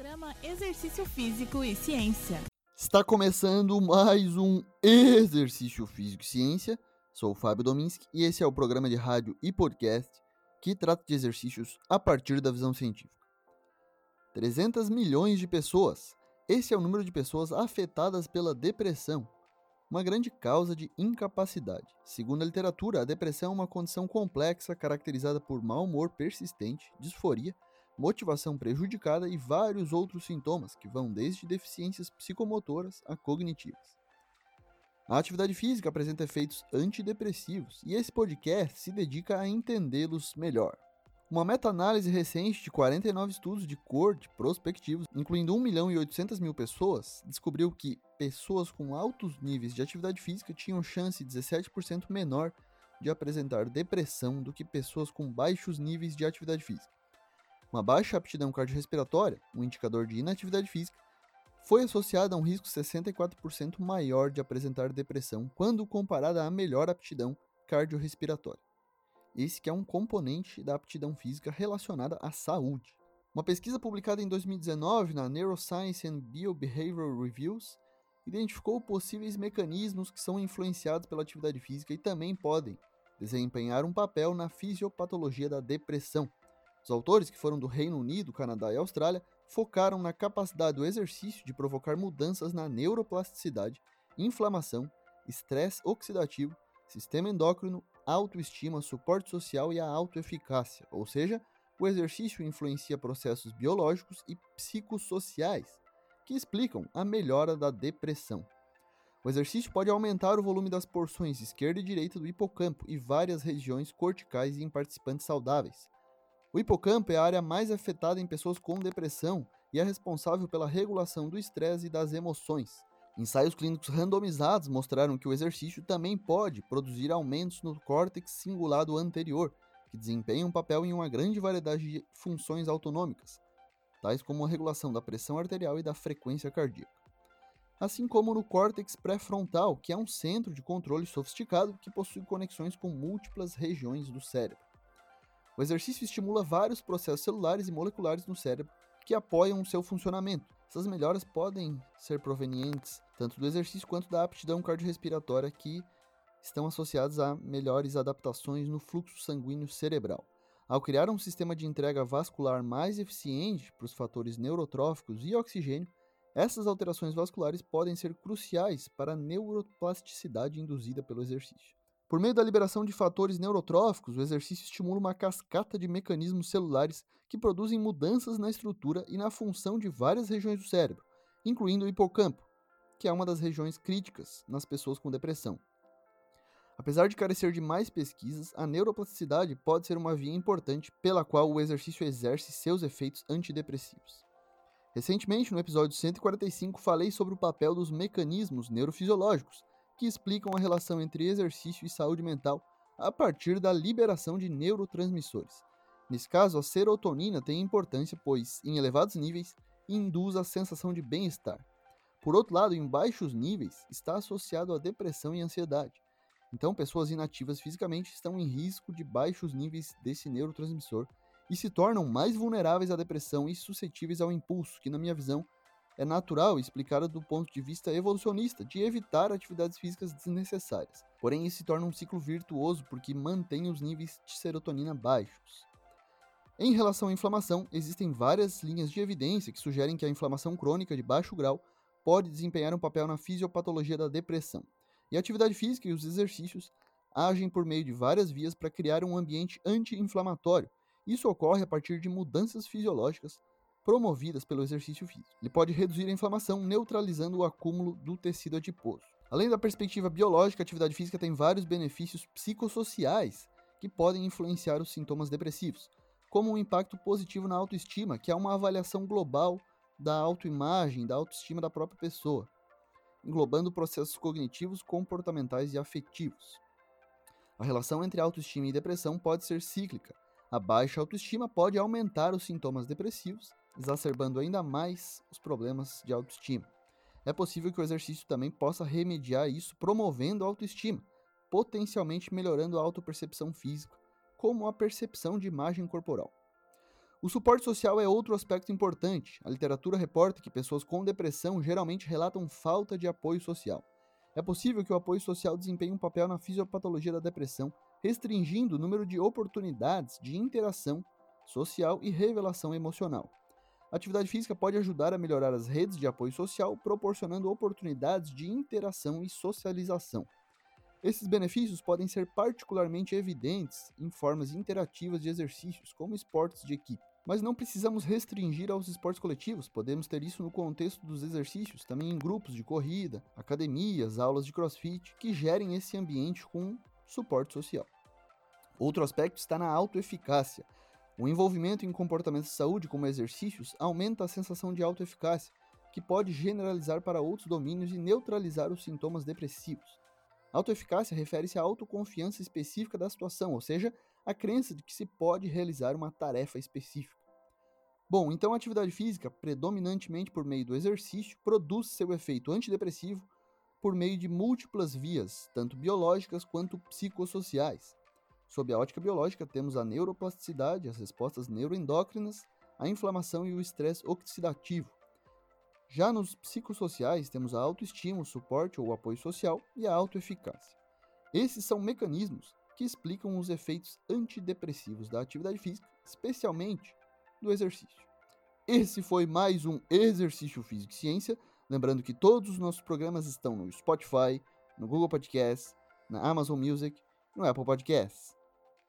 Programa Exercício Físico e Ciência. Está começando mais um Exercício Físico e Ciência. Sou o Fábio Dominski e esse é o programa de rádio e podcast que trata de exercícios a partir da visão científica. 300 milhões de pessoas. Esse é o número de pessoas afetadas pela depressão, uma grande causa de incapacidade. Segundo a literatura, a depressão é uma condição complexa caracterizada por mau humor persistente, disforia, motivação prejudicada e vários outros sintomas que vão desde deficiências psicomotoras a cognitivas. A atividade física apresenta efeitos antidepressivos e esse podcast se dedica a entendê-los melhor. Uma meta-análise recente de 49 estudos de corte prospectivos, incluindo 1 milhão e 800 mil pessoas, descobriu que pessoas com altos níveis de atividade física tinham chance 17% menor de apresentar depressão do que pessoas com baixos níveis de atividade física. Uma baixa aptidão cardiorrespiratória, um indicador de inatividade física, foi associada a um risco 64% maior de apresentar depressão quando comparada à melhor aptidão cardiorrespiratória. Esse que é um componente da aptidão física relacionada à saúde. Uma pesquisa publicada em 2019 na Neuroscience and Biobehavioral Reviews identificou possíveis mecanismos que são influenciados pela atividade física e também podem desempenhar um papel na fisiopatologia da depressão. Os autores, que foram do Reino Unido, Canadá e Austrália, focaram na capacidade do exercício de provocar mudanças na neuroplasticidade, inflamação, estresse oxidativo, sistema endócrino autoestima, suporte social e a autoeficácia, ou seja, o exercício influencia processos biológicos e psicossociais que explicam a melhora da depressão. O exercício pode aumentar o volume das porções esquerda e direita do hipocampo e várias regiões corticais em participantes saudáveis. O hipocampo é a área mais afetada em pessoas com depressão e é responsável pela regulação do estresse e das emoções. Ensaios clínicos randomizados mostraram que o exercício também pode produzir aumentos no córtex cingulado anterior, que desempenha um papel em uma grande variedade de funções autonômicas, tais como a regulação da pressão arterial e da frequência cardíaca. Assim como no córtex pré-frontal, que é um centro de controle sofisticado que possui conexões com múltiplas regiões do cérebro. O exercício estimula vários processos celulares e moleculares no cérebro que apoiam o seu funcionamento, essas melhoras podem ser provenientes tanto do exercício quanto da aptidão cardiorrespiratória que estão associadas a melhores adaptações no fluxo sanguíneo cerebral. Ao criar um sistema de entrega vascular mais eficiente para os fatores neurotróficos e oxigênio, essas alterações vasculares podem ser cruciais para a neuroplasticidade induzida pelo exercício. Por meio da liberação de fatores neurotróficos, o exercício estimula uma cascata de mecanismos celulares que produzem mudanças na estrutura e na função de várias regiões do cérebro, incluindo o hipocampo, que é uma das regiões críticas nas pessoas com depressão. Apesar de carecer de mais pesquisas, a neuroplasticidade pode ser uma via importante pela qual o exercício exerce seus efeitos antidepressivos. Recentemente, no episódio 145, falei sobre o papel dos mecanismos neurofisiológicos que explicam a relação entre exercício e saúde mental a partir da liberação de neurotransmissores. Nesse caso, a serotonina tem importância, pois, em elevados níveis, induz a sensação de bem-estar. Por outro lado, em baixos níveis, está associado a depressão e ansiedade. Então, pessoas inativas fisicamente estão em risco de baixos níveis desse neurotransmissor e se tornam mais vulneráveis à depressão e suscetíveis ao impulso, que, na minha visão, é natural e explicada do ponto de vista evolucionista, de evitar atividades físicas desnecessárias. Porém, isso se torna um ciclo virtuoso porque mantém os níveis de serotonina baixos. Em relação à inflamação, existem várias linhas de evidência que sugerem que a inflamação crônica de baixo grau pode desempenhar um papel na fisiopatologia da depressão. E a atividade física e os exercícios agem por meio de várias vias para criar um ambiente anti-inflamatório. Isso ocorre a partir de mudanças fisiológicas promovidas pelo exercício físico. Ele pode reduzir a inflamação, neutralizando o acúmulo do tecido adiposo. Além da perspectiva biológica, a atividade física tem vários benefícios psicossociais que podem influenciar os sintomas depressivos, como um impacto positivo na autoestima, que é uma avaliação global da autoimagem, da autoestima da própria pessoa, englobando processos cognitivos, comportamentais e afetivos. A relação entre autoestima e depressão pode ser cíclica. A baixa autoestima pode aumentar os sintomas depressivos exacerbando ainda mais os problemas de autoestima. É possível que o exercício também possa remediar isso, promovendo a autoestima, potencialmente melhorando a autopercepção física, como a percepção de imagem corporal. O suporte social é outro aspecto importante. A literatura reporta que pessoas com depressão geralmente relatam falta de apoio social. É possível que o apoio social desempenhe um papel na fisiopatologia da depressão, restringindo o número de oportunidades de interação social e revelação emocional. Atividade física pode ajudar a melhorar as redes de apoio social, proporcionando oportunidades de interação e socialização. Esses benefícios podem ser particularmente evidentes em formas interativas de exercícios, como esportes de equipe. Mas não precisamos restringir aos esportes coletivos, podemos ter isso no contexto dos exercícios, também em grupos de corrida, academias, aulas de crossfit, que gerem esse ambiente com suporte social. Outro aspecto está na autoeficácia. O envolvimento em comportamentos de saúde, como exercícios, aumenta a sensação de autoeficácia, que pode generalizar para outros domínios e neutralizar os sintomas depressivos. Autoeficácia refere-se à autoconfiança específica da situação, ou seja, a crença de que se pode realizar uma tarefa específica. Bom, então a atividade física, predominantemente por meio do exercício, produz seu efeito antidepressivo por meio de múltiplas vias, tanto biológicas quanto psicossociais. Sob a ótica biológica, temos a neuroplasticidade, as respostas neuroendócrinas, a inflamação e o estresse oxidativo. Já nos psicossociais, temos a autoestima, o suporte ou apoio social e a autoeficácia. Esses são mecanismos que explicam os efeitos antidepressivos da atividade física, especialmente do exercício. Esse foi mais um Exercício Físico e Ciência. Lembrando que todos os nossos programas estão no Spotify, no Google Podcasts, na Amazon Music, no Apple Podcasts.